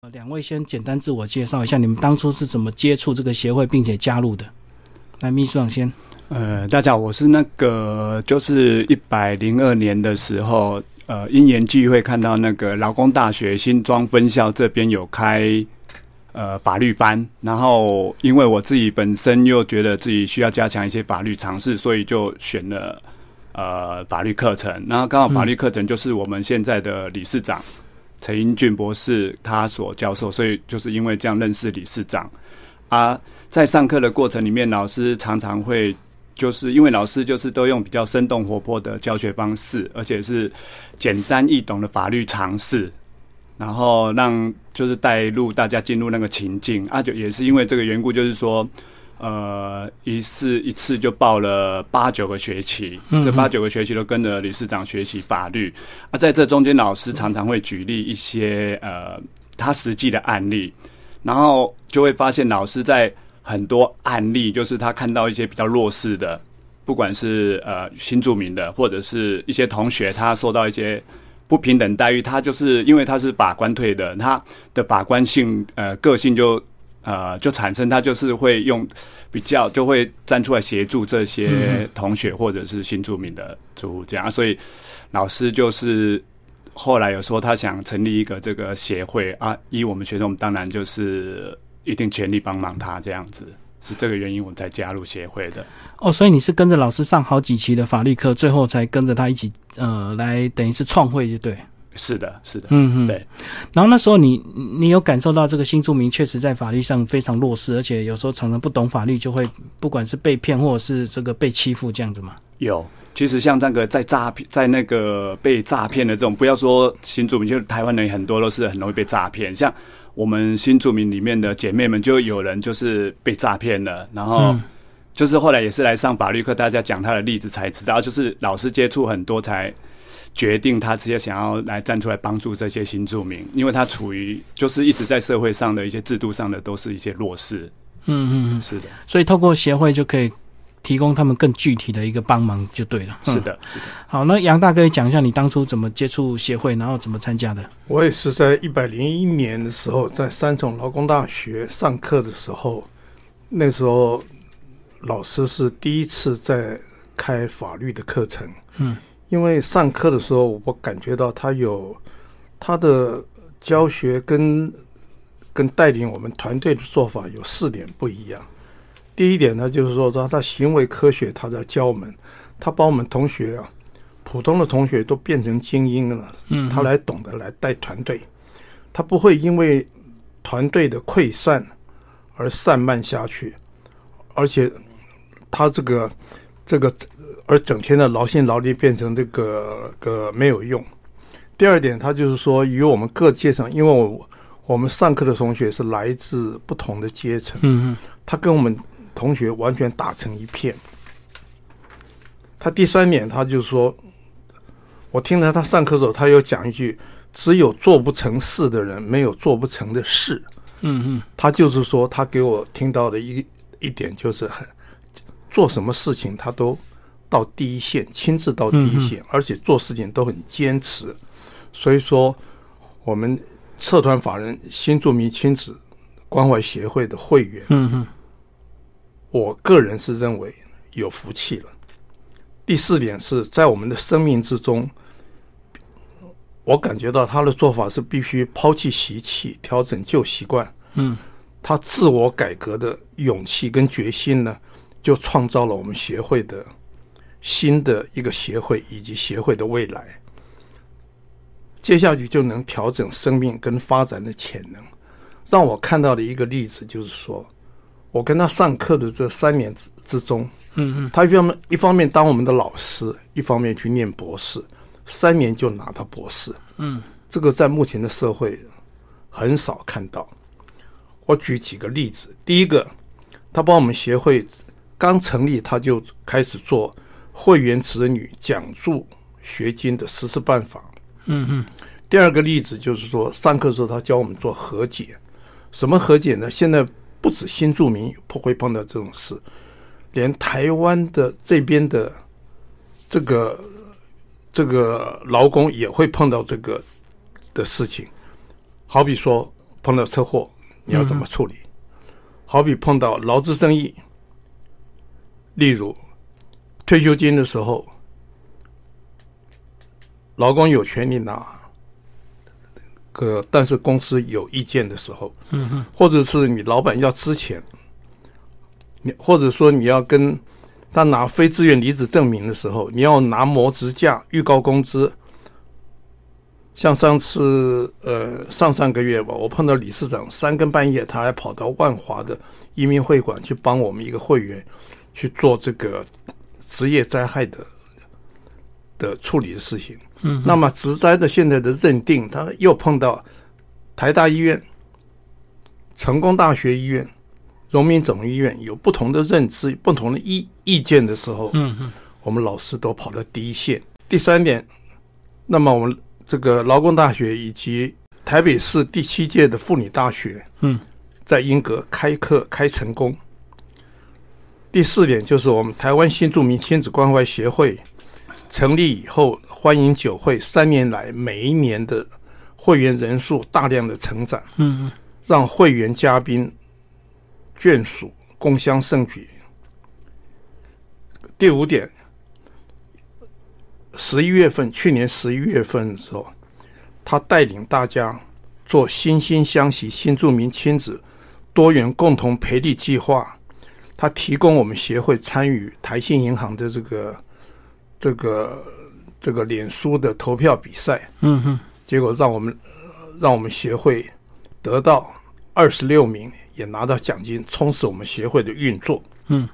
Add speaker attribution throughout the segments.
Speaker 1: 呃，两位先简单自我介绍一下，你们当初是怎么接触这个协会并且加入的？来，秘书长先。
Speaker 2: 呃，大家好，我是那个就是一百零二年的时候，呃，因缘际会看到那个劳工大学新庄分校这边有开呃法律班，然后因为我自己本身又觉得自己需要加强一些法律常识，所以就选了呃法律课程。然后刚好法律课程就是我们现在的理事长。陈英俊博士他所教授，所以就是因为这样认识理事长啊。在上课的过程里面，老师常常会就是因为老师就是都用比较生动活泼的教学方式，而且是简单易懂的法律常识，然后让就是带入大家进入那个情境啊。就也是因为这个缘故，就是说。呃，一次一次就报了八九个学期，这八九个学期都跟着理事长学习法律。啊，在这中间，老师常常会举例一些呃他实际的案例，然后就会发现老师在很多案例，就是他看到一些比较弱势的，不管是呃新住民的，或者是一些同学，他受到一些不平等待遇，他就是因为他是法官退的，他的法官性呃个性就。呃，就产生他就是会用比较，就会站出来协助这些同学或者是新住民的住户这样，所以老师就是后来有说他想成立一个这个协会啊，依我们学生，我们当然就是一定全力帮忙他这样子，是这个原因我们才加入协会的。
Speaker 1: 哦，所以你是跟着老师上好几期的法律课，最后才跟着他一起呃来等于是创会，就对。
Speaker 2: 是的，是的，嗯嗯，对。
Speaker 1: 然后那时候你你有感受到这个新住民确实在法律上非常弱势，而且有时候常常不懂法律，就会不管是被骗或者是这个被欺负这样子吗？
Speaker 2: 有，其实像这个在诈骗，在那个被诈骗的这种，不要说新住民，就台湾人很多都是很容易被诈骗。像我们新住民里面的姐妹们，就有人就是被诈骗了，然后就是后来也是来上法律课，大家讲他的例子才知道，就是老师接触很多才。决定他直接想要来站出来帮助这些新住民，因为他处于就是一直在社会上的一些制度上的都是一些弱势。嗯嗯，是的。
Speaker 1: 所以透过协会就可以提供他们更具体的一个帮忙就对了。
Speaker 2: 是的，是的。
Speaker 1: 好，那杨大哥讲一下你当初怎么接触协会，然后怎么参加的？
Speaker 3: 我也是在一百零一年的时候，在三重劳工大学上课的时候，那时候老师是第一次在开法律的课程。嗯。因为上课的时候，我感觉到他有他的教学跟跟带领我们团队的做法有四点不一样。第一点呢，就是说他他行为科学，他在教我们，他把我们同学啊，普通的同学都变成精英了。嗯，他来懂得来带团队，他不会因为团队的溃散而散漫下去，而且他这个这个。而整天的劳心劳力变成这个个没有用。第二点，他就是说，与我们各阶层，因为我我们上课的同学是来自不同的阶层，嗯嗯，他跟我们同学完全打成一片。他第三点，他就是说，我听了他上课的时候，他有讲一句：只有做不成事的人，没有做不成的事。嗯嗯，他就是说，他给我听到的一一点就是很做什么事情，他都。到第一线，亲自到第一线，而且做事情都很坚持。所以说，我们社团法人新住民亲子关怀协会的会员，嗯嗯，我个人是认为有福气了。第四点是在我们的生命之中，我感觉到他的做法是必须抛弃习气，调整旧习惯。嗯，他自我改革的勇气跟决心呢，就创造了我们协会的。新的一个协会以及协会的未来，接下去就能调整生命跟发展的潜能。让我看到的一个例子就是说，我跟他上课的这三年之之中，嗯嗯，他一方面一方面当我们的老师，一方面去念博士，三年就拿到博士，嗯，这个在目前的社会很少看到。我举几个例子，第一个，他帮我们协会刚成立，他就开始做。会员子女奖助学金的实施办法。嗯嗯。第二个例子就是说，上课时候他教我们做和解。什么和解呢？现在不止新住民不会碰到这种事，连台湾的这边的这个这个劳工也会碰到这个的事情。好比说，碰到车祸你要怎么处理？好比碰到劳资争议，例如退休金的时候，劳工有权利拿，个但是公司有意见的时候，
Speaker 1: 嗯哼，
Speaker 3: 或者是你老板要支钱，你或者说你要跟他拿非自愿离职证明的时候，你要拿模职假预告工资。像上次呃上上个月吧，我碰到理事长三更半夜，他还跑到万华的移民会馆去帮我们一个会员去做这个职业灾害的的处理的事情。
Speaker 1: 嗯，
Speaker 3: 那么职灾的现在的认定，他又碰到台大医院、成功大学医院、荣民总医院有不同的认知、不同的意意见的时候，
Speaker 1: 嗯嗯，
Speaker 3: 我们老师都跑到第一线。第三点，那么我们。这个劳工大学以及台北市第七届的妇女大学，
Speaker 1: 嗯，
Speaker 3: 在英格开课开成功。第四点就是我们台湾新住民亲子关怀协会成立以后，欢迎酒会三年来每一年的会员人数大量的成长，
Speaker 1: 嗯，
Speaker 3: 让会员嘉宾眷属共襄盛举。第五点。十一月份，去年十一月份的时候，他带领大家做惺惺相惜新住民亲子多元共同培力计划。他提供我们协会参与台信银行的这个这个这个脸书的投票比赛。
Speaker 1: 嗯哼，
Speaker 3: 结果让我们让我们协会得到二十六名，也拿到奖金，充实我们协会的运作。
Speaker 1: 嗯。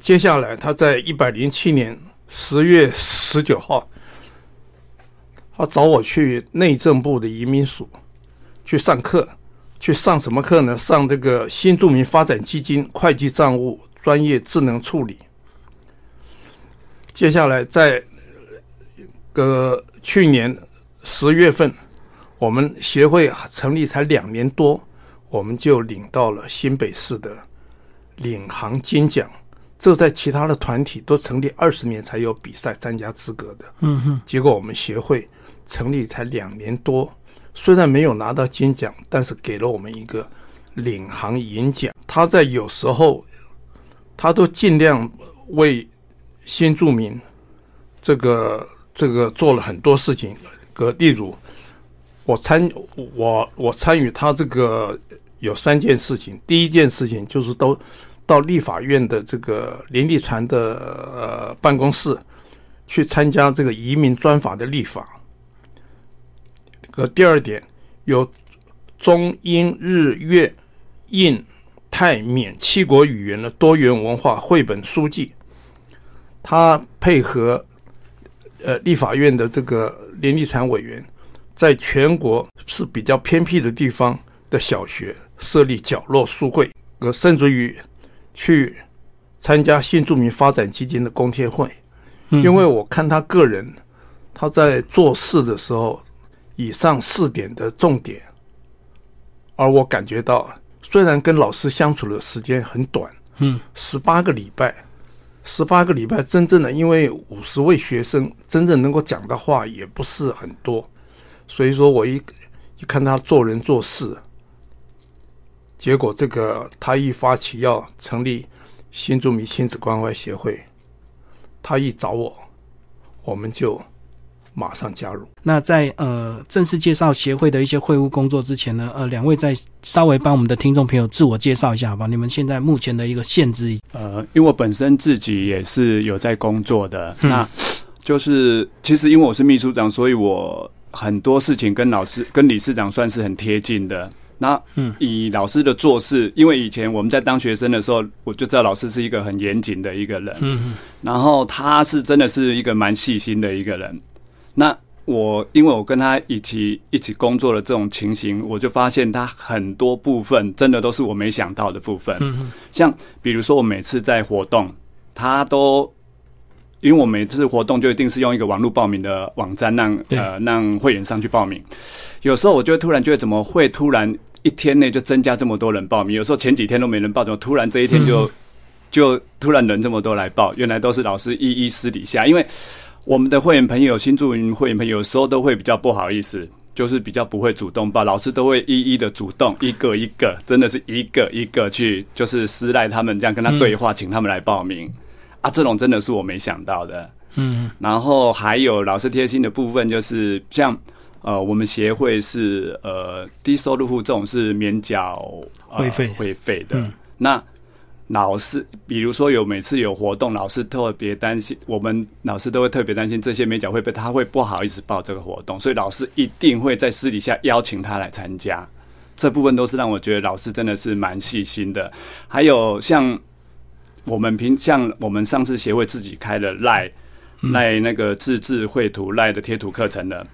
Speaker 3: 接下来，他在一百零七年十月十九号，他找我去内政部的移民署去上课，去上什么课呢？上这个新住民发展基金会计账务专业智能处理。接下来，在个去年十月份，我们协会成立才两年多，我们就领到了新北市的领航金奖。这在其他的团体都成立二十年才有比赛参加资格的，
Speaker 1: 嗯哼。
Speaker 3: 结果我们协会成立才两年多，虽然没有拿到金奖，但是给了我们一个领航银奖。他在有时候，他都尽量为新住民这个这个做了很多事情。个例如，我参我我参与他这个有三件事情，第一件事情就是都。到立法院的这个林立禅的呃办公室去参加这个移民专法的立法。呃，第二点有中英日粤印泰缅七国语言的多元文化绘本书籍，他配合呃立法院的这个林立产委员，在全国是比较偏僻的地方的小学设立角落书柜，呃，甚至于。去参加新住民发展基金的公贴会，因为我看他个人，他在做事的时候，以上四点的重点，而我感觉到，虽然跟老师相处的时间很短，
Speaker 1: 嗯，
Speaker 3: 十八个礼拜，十八个礼拜，真正的因为五十位学生，真正能够讲的话也不是很多，所以说我一一看他做人做事。结果，这个他一发起要成立新住民亲子关怀协会，他一找我，我们就马上加入。
Speaker 1: 那在呃正式介绍协会的一些会务工作之前呢，呃，两位再稍微帮我们的听众朋友自我介绍一下，好吧？你们现在目前的一个限制？
Speaker 2: 呃，因为我本身自己也是有在工作的，那就是其实因为我是秘书长，所以我很多事情跟老师、跟理事长算是很贴近的。那嗯以老师的做事，因为以前我们在当学生的时候，我就知道老师是一个很严谨的一个人。
Speaker 1: 嗯
Speaker 2: 然后他是真的是一个蛮细心的一个人。那我因为我跟他一起一起工作的这种情形，我就发现他很多部分真的都是我没想到的部分。
Speaker 1: 嗯
Speaker 2: 像比如说我每次在活动，他都因为我每次活动就一定是用一个网络报名的网站让呃让会员上去报名。有时候我就突然觉得怎么会突然。一天内就增加这么多人报名，有时候前几天都没人报，怎么突然这一天就就突然人这么多来报？原来都是老师一一私底下，因为我们的会员朋友、新住民会员朋友有时候都会比较不好意思，就是比较不会主动报，老师都会一一的主动，一个一个，真的是一个一个去，就是私赖他们这样跟他对话，请他们来报名啊，这种真的是我没想到的。
Speaker 1: 嗯，
Speaker 2: 然后还有老师贴心的部分，就是像呃，我们协会是呃低收入户这种是免缴、呃
Speaker 1: 会费
Speaker 2: 会费的。
Speaker 1: 嗯
Speaker 2: 那老师，比如说有每次有活动，老师特别担心，我们老师都会特别担心这些美甲会被，他会不好意思报这个活动，所以老师一定会在私底下邀请他来参加。这部分都是让我觉得老师真的是蛮细心的。还有像我们平像我们上次协会自己开的赖赖那个自制绘图赖的贴图课程的，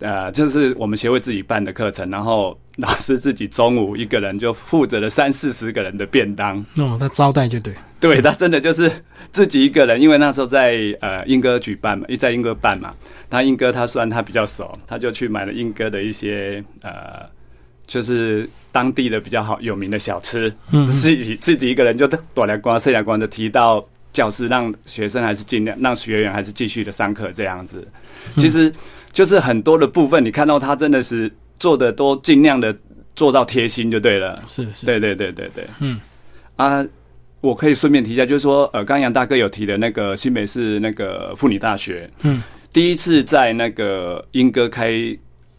Speaker 2: 呃，就是我们协会自己办的课程，然后老师自己中午一个人就负责了三四十个人的便当。
Speaker 1: 哦，他招待就对，
Speaker 2: 对他真的就是自己一个人，因为那时候在呃英哥举办嘛，一在英哥办嘛，他英哥他虽然他比较熟，他就去买了英哥的一些呃，就是当地的比较好有名的小吃，
Speaker 1: 嗯
Speaker 2: 自己自己一个人就躲来光、射来光的提到教室，让学生还是尽量让学员还是继续的上课这样子。其实就是很多的部分，你看到他真的是做的都尽量的做到贴心就对了。
Speaker 1: 是是，
Speaker 2: 对对对对对，
Speaker 1: 嗯。
Speaker 2: 啊，我可以顺便提一下，就是说，呃，刚刚杨大哥有提的那个新北市那个妇女大学，
Speaker 1: 嗯，
Speaker 2: 第一次在那个英歌开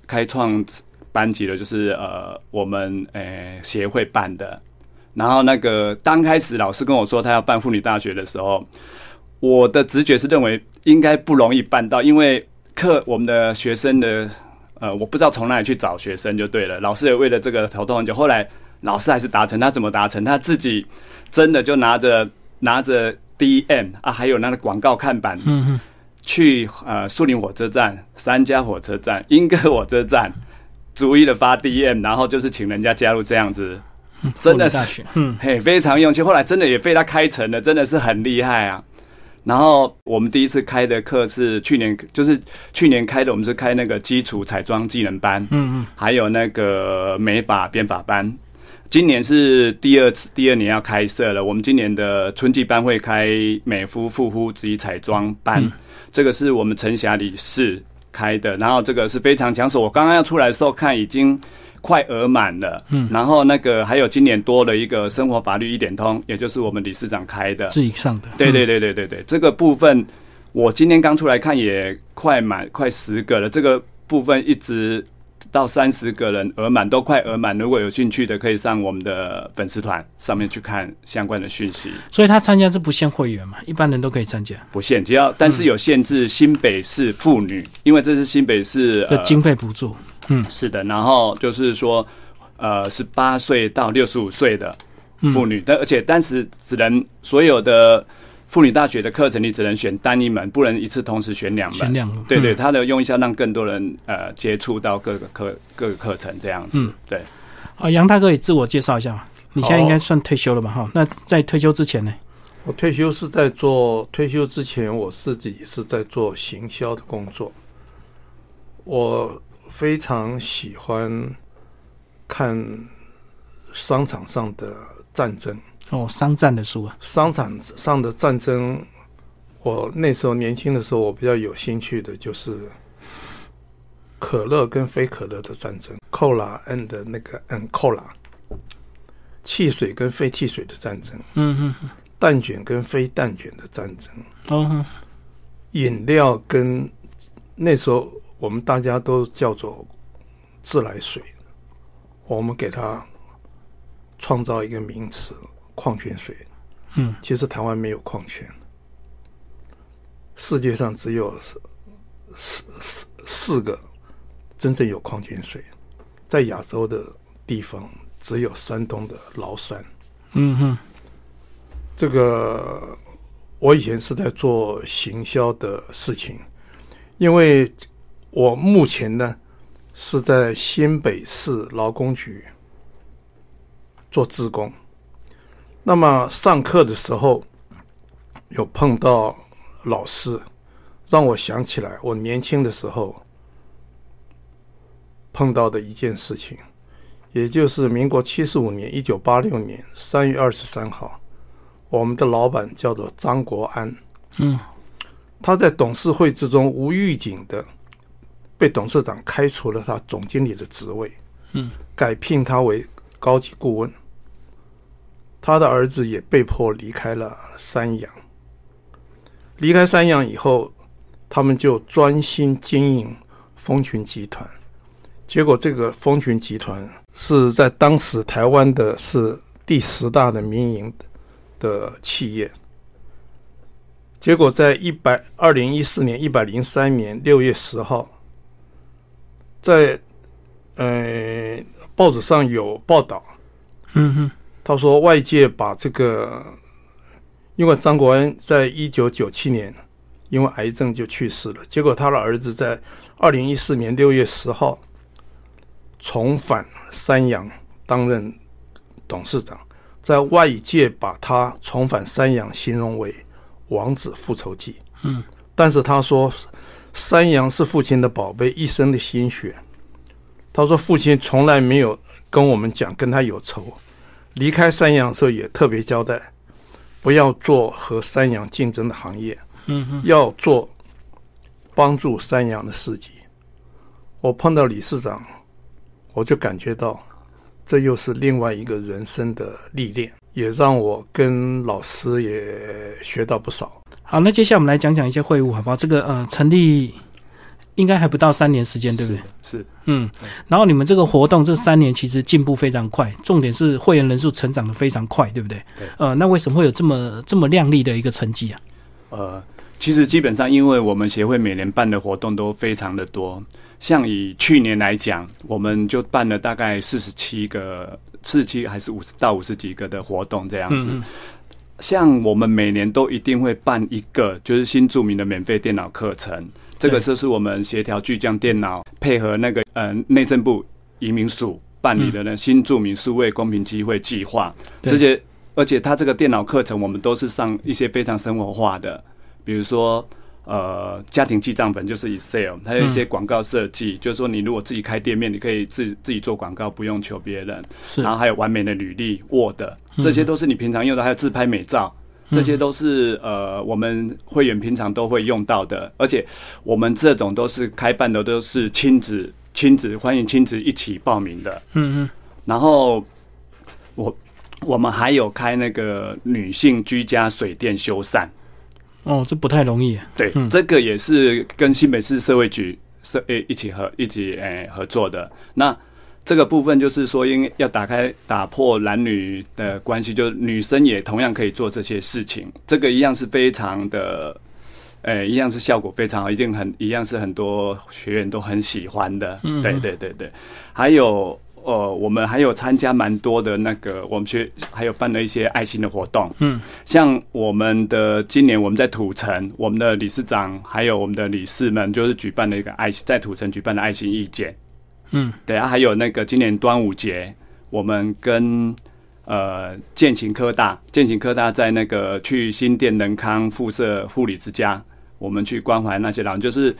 Speaker 2: 开创班级的，就是呃我们呃协会办的。然后那个刚开始老师跟我说他要办妇女大学的时候，我的直觉是认为应该不容易办到，因为课我们的学生的呃我不知道从哪里去找学生就对了，老师也为了这个头痛很久，后来老师还是达成，他怎么达成？他自己真的就拿着拿着 DM 啊，还有那个广告看板，去呃树林火车站、三家火车站、莺歌火车站，逐一的发 DM，然后就是请人家加入这样子，真的是嘿，非常用心。后来真的也被他开成了，真的是很厉害啊。然后我们第一次开的课是去年，就是去年开的，我们是开那个基础彩妆技能班，
Speaker 1: 嗯嗯，
Speaker 2: 还有那个美发编发班。今年是第二次，第二年要开设了。我们今年的春季班会开美肤、护肤及彩妆班，
Speaker 1: 嗯
Speaker 2: 这个是我们陈霞理事开的。然后这个是非常抢手，我刚刚要出来的时候看已经快额满了。嗯，然后那个还有今年多了一个生活法律一点通，也就是我们理事长开的。
Speaker 1: 自己上的，
Speaker 2: 对对对对对对，这个部分我今天刚出来看也快满快十个了，这个部分一直到三十个人额满，都快额满。如果有兴趣的，可以上我们的粉丝团上面去看相关的讯息，
Speaker 1: 所以他参加是不限会员嘛，一般人都可以参加
Speaker 2: 不限，只要但是有限制新北市妇女，因为这是新北市
Speaker 1: 的经费补助，
Speaker 2: 是的，然后就是说，呃，十八岁到六十五岁的妇女，但而且当时只能所有的妇女大学的课程，你只能选单一门，不能一次同时选两门。
Speaker 1: 选两个
Speaker 2: 对对，
Speaker 1: 嗯
Speaker 2: 它的用意是要让更多人呃接触到各个课各个课程这样子。
Speaker 1: 嗯
Speaker 2: 对，
Speaker 1: 啊，杨大哥也自我介绍一下嘛，你现在
Speaker 3: 好
Speaker 1: 应该算退休了吧？哈，那在退休之前呢？
Speaker 3: 我退休是在做退休之前，我自己是在做行销的工作。我非常喜欢看商场上的战争，
Speaker 1: 哦，商战的书啊，
Speaker 3: 商场上的战争。我那时候年轻的时候，我比较有兴趣的就是可乐跟非可乐的战争，Cola and 那个 and Cola，汽水跟非汽水的战争。
Speaker 1: 嗯嗯，
Speaker 3: 蛋卷跟非蛋卷的战争，
Speaker 1: 嗯，嗯。
Speaker 3: 饮料跟那时候我们大家都叫做自来水，我们给它创造一个名词——矿泉水。
Speaker 1: 嗯，
Speaker 3: 其实台湾没有矿泉，世界上只有四四四四个真正有矿泉水，在亚洲的地方只有山东的崂山。
Speaker 1: 嗯哼，
Speaker 3: 这个我以前是在做行销的事情，因为我目前呢是在新北市劳工局做志工。那么上课的时候有碰到老师，让我想起来我年轻的时候碰到的一件事情，也就是民国七十五年（一九八六年）三月二十三号。我们的老板叫做张国安，
Speaker 1: 嗯，
Speaker 3: 他在董事会之中无预警的被董事长开除了他总经理的职位，
Speaker 1: 嗯，
Speaker 3: 改聘他为高级顾问。他的儿子也被迫离开了三洋。离开三洋以后，他们就专心经营蜂群集团。结果，这个蜂群集团是在当时台湾的是第十大的民营的企业。结果，在一百二零一四年一百零三年六月十号，在呃报纸上有报道，
Speaker 1: 嗯哼，
Speaker 3: 他说外界把这个，因为张国恩在一九九七年因为癌症就去世了，结果他的儿子在二零一四年六月十号重返三洋担任董事长，在外界把他重返三洋形容为。王子复仇记，
Speaker 1: 嗯，
Speaker 3: 但是他说，山羊是父亲的宝贝，一生的心血。他说，父亲从来没有跟我们讲跟他有仇，离开山羊的时候也特别交代，不要做和山羊竞争的行业，
Speaker 1: 嗯嗯，
Speaker 3: 要做帮助山羊的事迹。我碰到理事长，我就感觉到，这又是另外一个人生的历练。也让我跟老师也学到不少。
Speaker 1: 好，那接下来我们来讲讲一些会务，好不好？这个呃，成立应该还不到三年时间，对不对？
Speaker 2: 是，
Speaker 1: 嗯。然后你们这个活动这三年其实进步非常快，重点是会员人数成长的非常快，对不对？
Speaker 2: 对。
Speaker 1: 呃，那为什么会有这么这么亮丽的一个成绩啊？
Speaker 2: 呃，其实基本上，因为我们协会每年办的活动都非常的多，像以去年来讲，我们就办了大概四十七个。四十七还是五十到五十几个的活动这样子，像我们每年都一定会办一个，就是新著名的免费电脑课程。这个就是我们协调巨匠电脑配合那个呃内政部移民署办理的呢新著名数位公平机会计划。这些而且它这个电脑课程，我们都是上一些非常生活化的，比如说。呃，家庭记账本就是 Excel，它有一些广告设计，就是说你如果自己开店面，你可以自自己做广告，不用求别人。
Speaker 1: 是，
Speaker 2: 然后还有完美的履历 Word，这些都是你平常用的，还有自拍美照，这些都是呃我们会员平常都会用到的。而且我们这种都是开办的，都是亲子亲子欢迎亲子一起报名的。
Speaker 1: 嗯嗯。
Speaker 2: 然后我我们还有开那个女性居家水电修缮。
Speaker 1: 哦，这不太容易。
Speaker 2: 对，这个也是跟新北市社会局社诶一起合一起诶合作的。那这个部分就是说，因为要打开打破男女的关系，就女生也同样可以做这些事情。这个一样是非常的，诶，一样是效果非常好，一定很一样是很多学员都很喜欢的。对对对对，还有。呃，我们还有参加蛮多的那个，我们学还有办了一些爱心的活动。
Speaker 1: 嗯，
Speaker 2: 像我们的今年我们在土城，我们的理事长还有我们的理事们，就是举办了一个爱在土城举办的爱心义剪。
Speaker 1: 嗯，
Speaker 2: 对啊，还有那个今年端午节，我们跟呃建勤科大，建勤科大在那个去新店仁康附设护理之家，我们去关怀那些老人，就是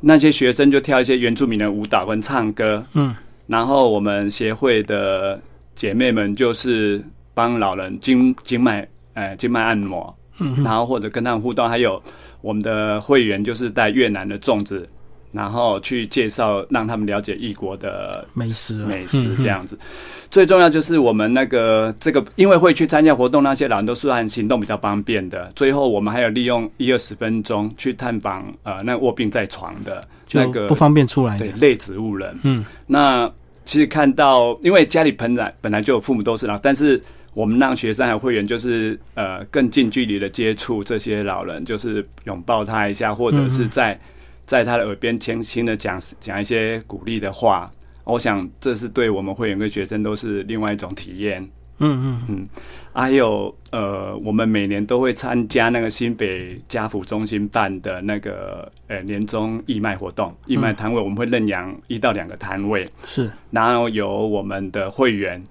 Speaker 2: 那些学生就跳一些原住民的舞蹈跟唱歌。
Speaker 1: 嗯。
Speaker 2: 然后我们协会的姐妹们就是帮老人经经脉，呃，经脉按摩，然后或者跟他们互动，还有我们的会员就是带越南的粽子，然后去介绍让他们了解异国的
Speaker 1: 美食
Speaker 2: 美食这样子。最重要就是我们那个这个，因为会去参加活动，那些老人都是按行动比较方便的。最后我们还有利用一二十分钟去探访呃，那卧病在床的。那个
Speaker 1: 不方便出来，
Speaker 2: 对，类植物人。
Speaker 1: 嗯，
Speaker 2: 那其实看到，因为家里本来本来就有父母都是老，但是我们让学生和会员就是呃更近距离的接触这些老人，就是拥抱他一下，或者是在在他的耳边轻轻的讲讲一些鼓励的话。我想这是对我们会员跟学生都是另外一种体验。
Speaker 1: 嗯嗯嗯。
Speaker 2: 还有呃，我们每年都会参加那个新北家福中心办的那个呃年终义卖活动，义卖摊位我们会认养一到两个摊位，
Speaker 1: 是，
Speaker 2: 然后由我们的会员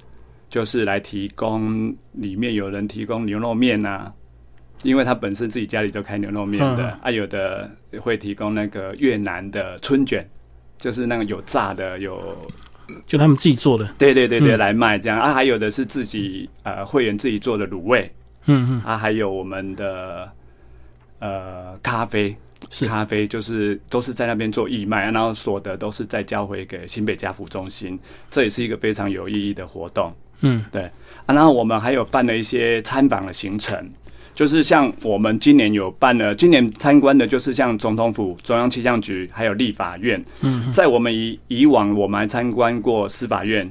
Speaker 2: 就是来提供，里面有人提供牛肉面啊，因为他本身自己家里就开牛肉面的，啊，有的会提供那个越南的春卷，就是那个有炸的有。
Speaker 1: 就他们自己做的，
Speaker 2: 对对对对，来卖这样。啊，还有的是自己呃会员自己做的卤味，
Speaker 1: 嗯嗯，
Speaker 2: 啊，还有我们的呃咖啡，
Speaker 1: 是。
Speaker 2: 咖啡，就是都是在那边做义卖，然后所得都是再交回给新北家福中心，这也是一个非常有意义的活动。
Speaker 1: 嗯，
Speaker 2: 对。啊，然后我们还有办了一些参访的行程，就是像我们今年有办了，今年参观的就是像总统府、中央气象局，还有立法院。
Speaker 1: 嗯，
Speaker 2: 在我们以以往，我们还参观过司法院、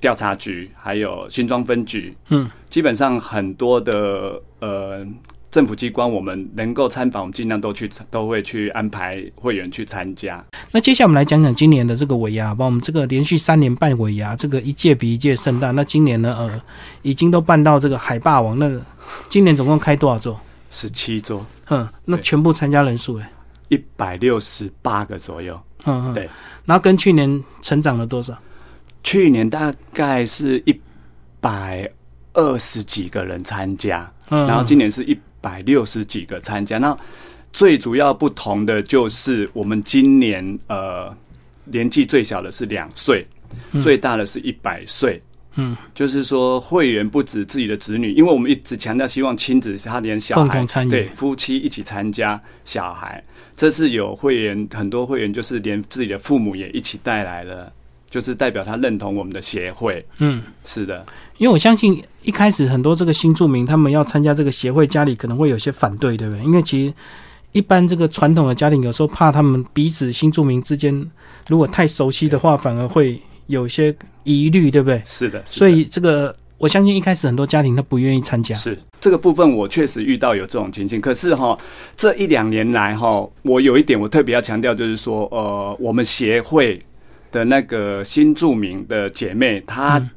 Speaker 2: 调查局，还有新庄分局。
Speaker 1: 嗯，
Speaker 2: 基本上很多的呃政府机关，我们能够参访，我们尽量都去都会去安排会员去参加。
Speaker 1: 那接下来我们来讲讲今年的这个尾牙吧。我们这个连续三年办尾牙，这个一届比一届盛大。那今年呢，呃，已经都办到这个海霸王。那今年总共开多少桌？
Speaker 2: 十七桌，
Speaker 1: 嗯，那全部参加人数哎，
Speaker 2: 一百六十八个左右。
Speaker 1: 嗯嗯，
Speaker 2: 对。
Speaker 1: 然后跟去年成长了多少？
Speaker 2: 去年大概是一百二十几个人参加，
Speaker 1: 嗯，
Speaker 2: 然后今年是一百六十几个参加。那最主要不同的就是我们今年呃年纪最小的是两岁，
Speaker 1: 嗯
Speaker 2: 最大的是一百岁。
Speaker 1: 嗯，
Speaker 2: 就是说会员不止自己的子女，因为我们一直强调希望亲子他连小孩
Speaker 1: 共同参与
Speaker 2: 对夫妻一起参加小孩。这次有会员很多会员就是连自己的父母也一起带来了，就是代表他认同我们的协会。
Speaker 1: 嗯，
Speaker 2: 是的，
Speaker 1: 因为我相信一开始很多这个新住民他们要参加这个协会，家里可能会有些反对，对不对？因为其实一般这个传统的家庭有时候怕他们彼此新住民之间如果太熟悉的话，反而会有些疑虑，对不对？
Speaker 2: 是的，是的
Speaker 1: 所以这个我相信一开始很多家庭都不愿意参加。
Speaker 2: 是这个部分，我确实遇到有这种情形。可是哈，这一两年来哈，我有一点我特别要强调，就是说，呃，我们协会的那个新著名的姐妹，她
Speaker 1: 嗯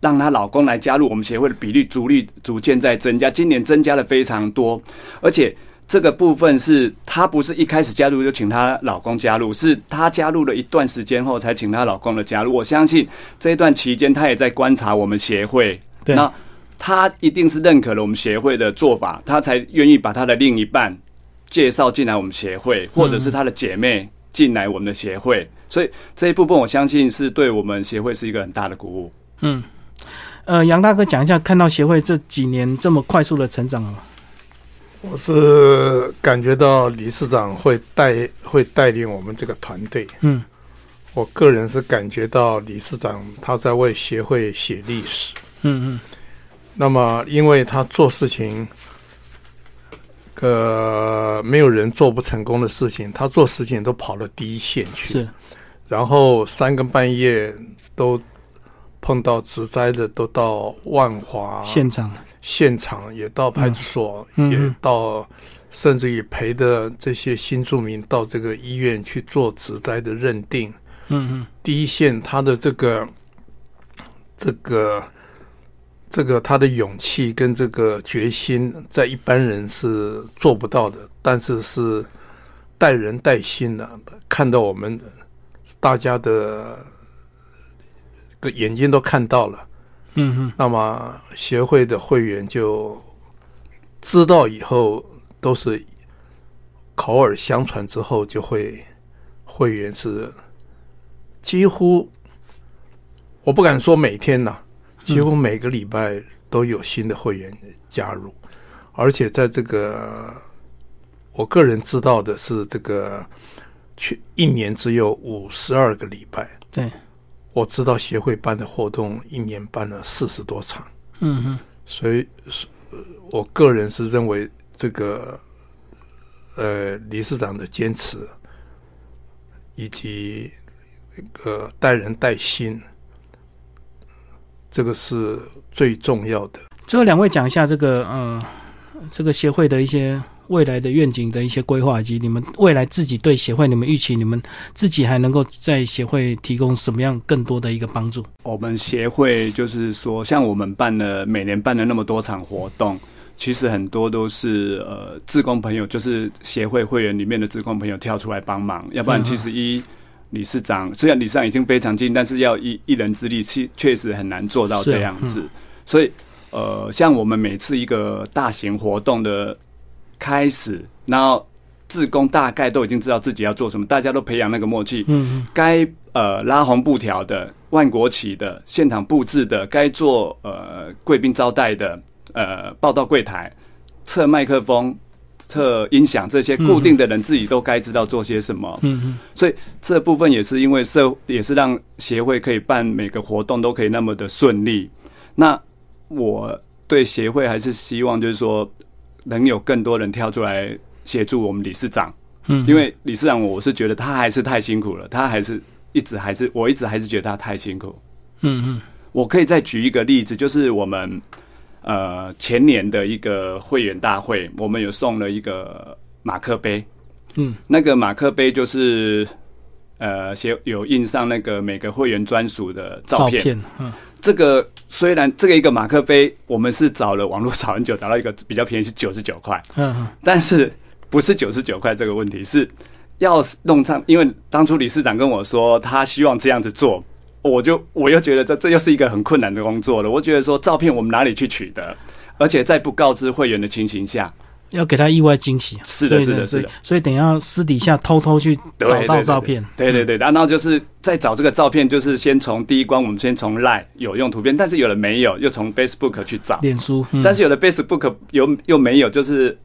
Speaker 2: 让她老公来加入我们协会的比例逐率逐渐在增加，今年增加了非常多，而且。这个部分是她不是一开始加入就请她老公加入，是她加入了一段时间后才请她老公的加入。我相信这一段期间，她也在观察我们协会，
Speaker 1: 对，
Speaker 2: 那她一定是认可了我们协会的做法，她才愿意把她的另一半介绍进来我们协会，或者是她的姐妹进来我们的协会。所以这一部分，我相信是对我们协会是一个很大的鼓舞。
Speaker 1: 嗯，呃，杨大哥讲一下，看到协会这几年这么快速的成长了吗？
Speaker 3: 我是感觉到理事长会带会带领我们这个团队。
Speaker 1: 嗯
Speaker 3: 我个人是感觉到理事长他在为协会写历史。
Speaker 1: 嗯嗯
Speaker 3: 那么，因为他做事情，呃，没有人做不成功的事情，他做事情都跑到第一线去。
Speaker 1: 是
Speaker 3: 然后三更半夜都碰到植灾的，都到万华
Speaker 1: 现场，
Speaker 3: 现场，也到派出所，也到，甚至于陪着这些新住民到这个医院去做植灾的认定。
Speaker 1: 嗯嗯。
Speaker 3: 第一线，他的这个这个这个他的勇气跟这个决心，在一般人是做不到的，但是是带人带心的、看到我们大家的个眼睛都看到了，
Speaker 1: 嗯嗯
Speaker 3: 那么协会的会员就知道以后都是口耳相传之后，就会会员是几乎我不敢说每天呐、几乎每个礼拜都有新的会员加入，而且在这个我个人知道的是，这个去一年只有五十二个礼拜。
Speaker 1: 对，
Speaker 3: 我知道协会办的活动一年办了四十多场，
Speaker 1: 嗯哼
Speaker 3: 所以是呃我个人是认为这个呃理事长的坚持，以及那个带人带心，这个是最重要的。
Speaker 1: 最后两位讲一下这个呃这个协会的一些未来的愿景的一些规划，以及你们未来自己对协会你们预期你们自己还能够在协会提供什么样更多的一个帮助？
Speaker 2: 我们协会就是说，像我们办了每年办了那么多场活动，其实很多都是呃，自工朋友，就是协会会员里面的自工朋友跳出来帮忙，要不然其实一理事长虽然理事长已经非常近，但是要一一人之力，确确实很难做到这样子。所以呃，像我们每次一个大型活动的开始，然后自工大概都已经知道自己要做什么，大家都培养那个默契。
Speaker 1: 嗯
Speaker 2: 该呃拉红布条的、万国旗的、现场布置的，该做呃贵宾招待的、呃报到柜台、测麦克风、测音响这些固定的人自己都该知道做些什么。
Speaker 1: 嗯嗯
Speaker 2: 所以这部分也是因为社，也是让协会可以办每个活动都可以那么的顺利。那我对协会还是希望就是说，能有更多人跳出来协助我们理事长，
Speaker 1: 嗯，
Speaker 2: 因为理事长我是觉得他还是太辛苦了，他还是一直还是我一直还是觉得他太辛苦。
Speaker 1: 嗯嗯。
Speaker 2: 我可以再举一个例子，就是我们呃前年的一个会员大会，我们有送了一个马克杯，
Speaker 1: 嗯，
Speaker 2: 那个马克杯就是呃写有印上那个每个会员专属的照片。
Speaker 1: 照片，嗯。
Speaker 2: 这个虽然这个一个马克杯，我们是找了网络找很久，找到一个比较便宜是九十九块，
Speaker 1: 嗯嗯
Speaker 2: 但是不是九十九块这个问题，是要弄上，因为当初理事长跟我说他希望这样子做，我就我又觉得这这又是一个很困难的工作了。我觉得说照片我们哪里去取得，而且在不告知会员的情形下，
Speaker 1: 要给他意外惊喜，
Speaker 2: 是的是的是的。
Speaker 1: 所以等一下私底下偷偷去找到照片，
Speaker 2: 对对对，然后就是再找这个照片，就是先从第一关，我们先从 Line 有用图片，但是有了没有，又从 Facebook 去找。
Speaker 1: 脸书，嗯。
Speaker 2: 但是有了 Facebook 有又没有，就是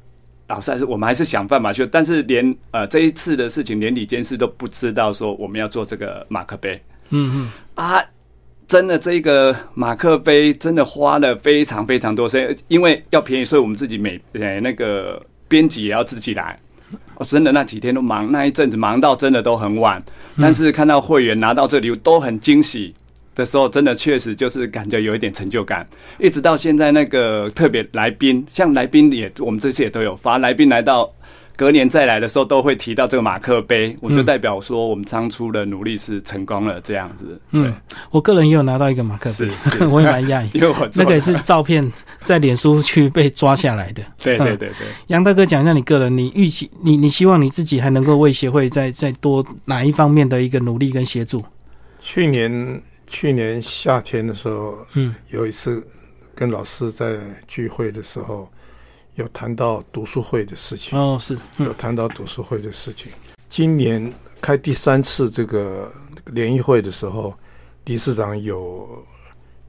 Speaker 2: 老师还是我们还是想办法去，但是连呃这一次的事情，连李监事都不知道说我们要做这个马克杯。
Speaker 1: 嗯嗯。
Speaker 2: 啊。真的，这个马克杯真的花了非常非常多时间，因为要便宜，所以我们自己每呃那个编辑也要自己来。哦，真的那几天都忙，那一阵子忙到真的都很晚。但是看到会员拿到这礼物都很惊喜的时候，真的确实就是感觉有一点成就感。一直到现在，那个特别来宾，像来宾也，我们这次也都有发，来宾来到隔年再来的时候，都会提到这个马克杯，我就代表说我们当初的努力是成功了，这样子。对
Speaker 1: 嗯，我个人也有拿到一个马克
Speaker 2: 是
Speaker 1: 杯，
Speaker 2: 是
Speaker 1: 我也蛮讶异。
Speaker 2: 因为我做
Speaker 1: 那个也是照片在脸书去被抓下来的。
Speaker 2: 对对对对。
Speaker 1: 杨大哥讲一下你个人，你预期你你希望你自己还能够为协会再再多哪一方面的一个努力跟协助？
Speaker 3: 去年去年夏天的时候，
Speaker 1: 嗯
Speaker 3: 有一次跟老师在聚会的时候，有谈到读书会的事情，
Speaker 1: 哦是嗯。
Speaker 3: 有谈到读书会的事情。今年开第三次这个联谊会的时候，理事长有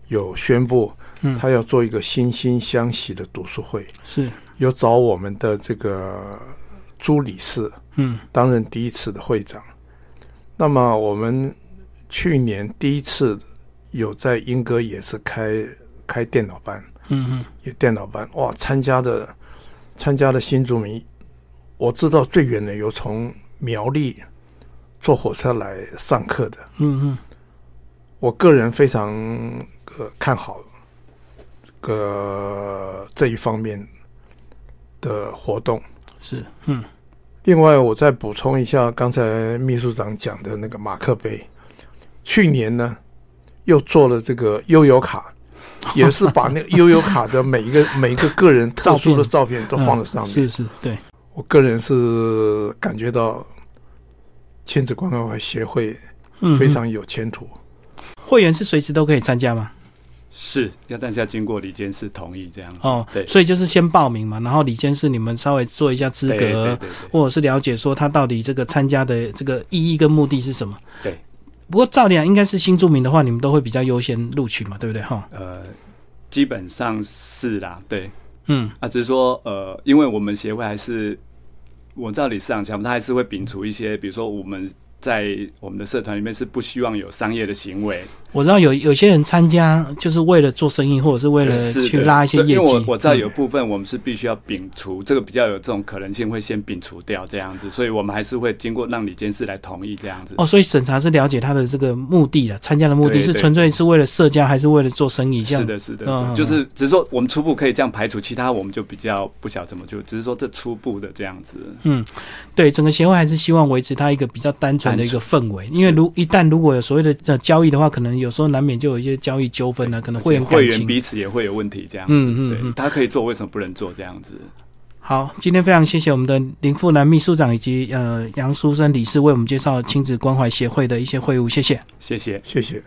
Speaker 3: 有宣布，
Speaker 1: 嗯。
Speaker 3: 他要做一个惺惺相惜的读书会，
Speaker 1: 是。
Speaker 3: 有找我们的这个朱理事
Speaker 1: 嗯。
Speaker 3: 担任第一次的会长。那么我们去年第一次有在英歌也是开开电脑班，
Speaker 1: 嗯嗯。
Speaker 3: 有电脑班。哇，参加的参加的新住民，我知道最远的有从苗栗坐火车来上课的，
Speaker 1: 嗯嗯。
Speaker 3: 我个人非常呃看好个这一方面的活动。
Speaker 1: 是嗯。
Speaker 3: 另外，我再补充一下刚才秘书长讲的那个马克杯，去年呢又做了这个悠游卡，也是把那个悠游卡的每一个 每一个个人特殊的照片都放在上面。
Speaker 1: 是是对
Speaker 3: 我个人是感觉到亲子关怀协会
Speaker 1: 嗯
Speaker 3: 非常有前途。
Speaker 1: 会员是随时都可以参加吗？
Speaker 2: 是要，但是要经过李监事同意这样子。
Speaker 1: 哦，
Speaker 2: 对
Speaker 1: 所以就是先报名嘛，然后李监事你们稍微做一下资格
Speaker 2: 对，对
Speaker 1: 或者是了解说他到底这个参加的这个意义跟目的是什么。
Speaker 2: 对。
Speaker 1: 不过照理讲，应该是新住民的话，你们都会比较优先录取嘛，对不对？哈，
Speaker 2: 呃，基本上是啦，对。
Speaker 1: 嗯。
Speaker 2: 啊，只是说呃，因为我们协会还是我知道理事长讲，他还是会摒除一些，比如说我们在我们的社团里面是不希望有商业的行为，
Speaker 1: 我知道有有些人参加就是为了做生意，或者是为了去拉一些业绩。
Speaker 2: 因为我我知道有
Speaker 1: 嗯
Speaker 2: 部分我们是必须要摒除，这个比较有这种可能性，会先摒除掉这样子，所以我们还是会经过让李监事来同意这样子。
Speaker 1: 哦，所以审查是了解他的这个目的的，参加的目的是纯粹是为了社交，还是为了做生意？这样
Speaker 2: 是的，是的，
Speaker 1: 嗯
Speaker 2: 是的就是只是说我们初步可以这样排除，其他我们就比较不晓得怎么就，只是说这初步的这样子。
Speaker 1: 嗯，对，整个协会还是希望维持它一个比较单纯的一个氛围，因为如一旦如果有所谓的呃交易的话，可能有时候难免就有一些交易纠纷呢，可能会员
Speaker 2: 会员。彼此也会有问题，这样
Speaker 1: 嗯嗯嗯，
Speaker 2: 他可以做，为什么不能做这样子？
Speaker 1: 好，今天非常谢谢我们的林富南秘书长以及呃杨书生理事为我们介绍亲子关怀协会的一些会务，谢谢。
Speaker 2: 谢谢。
Speaker 3: 谢谢。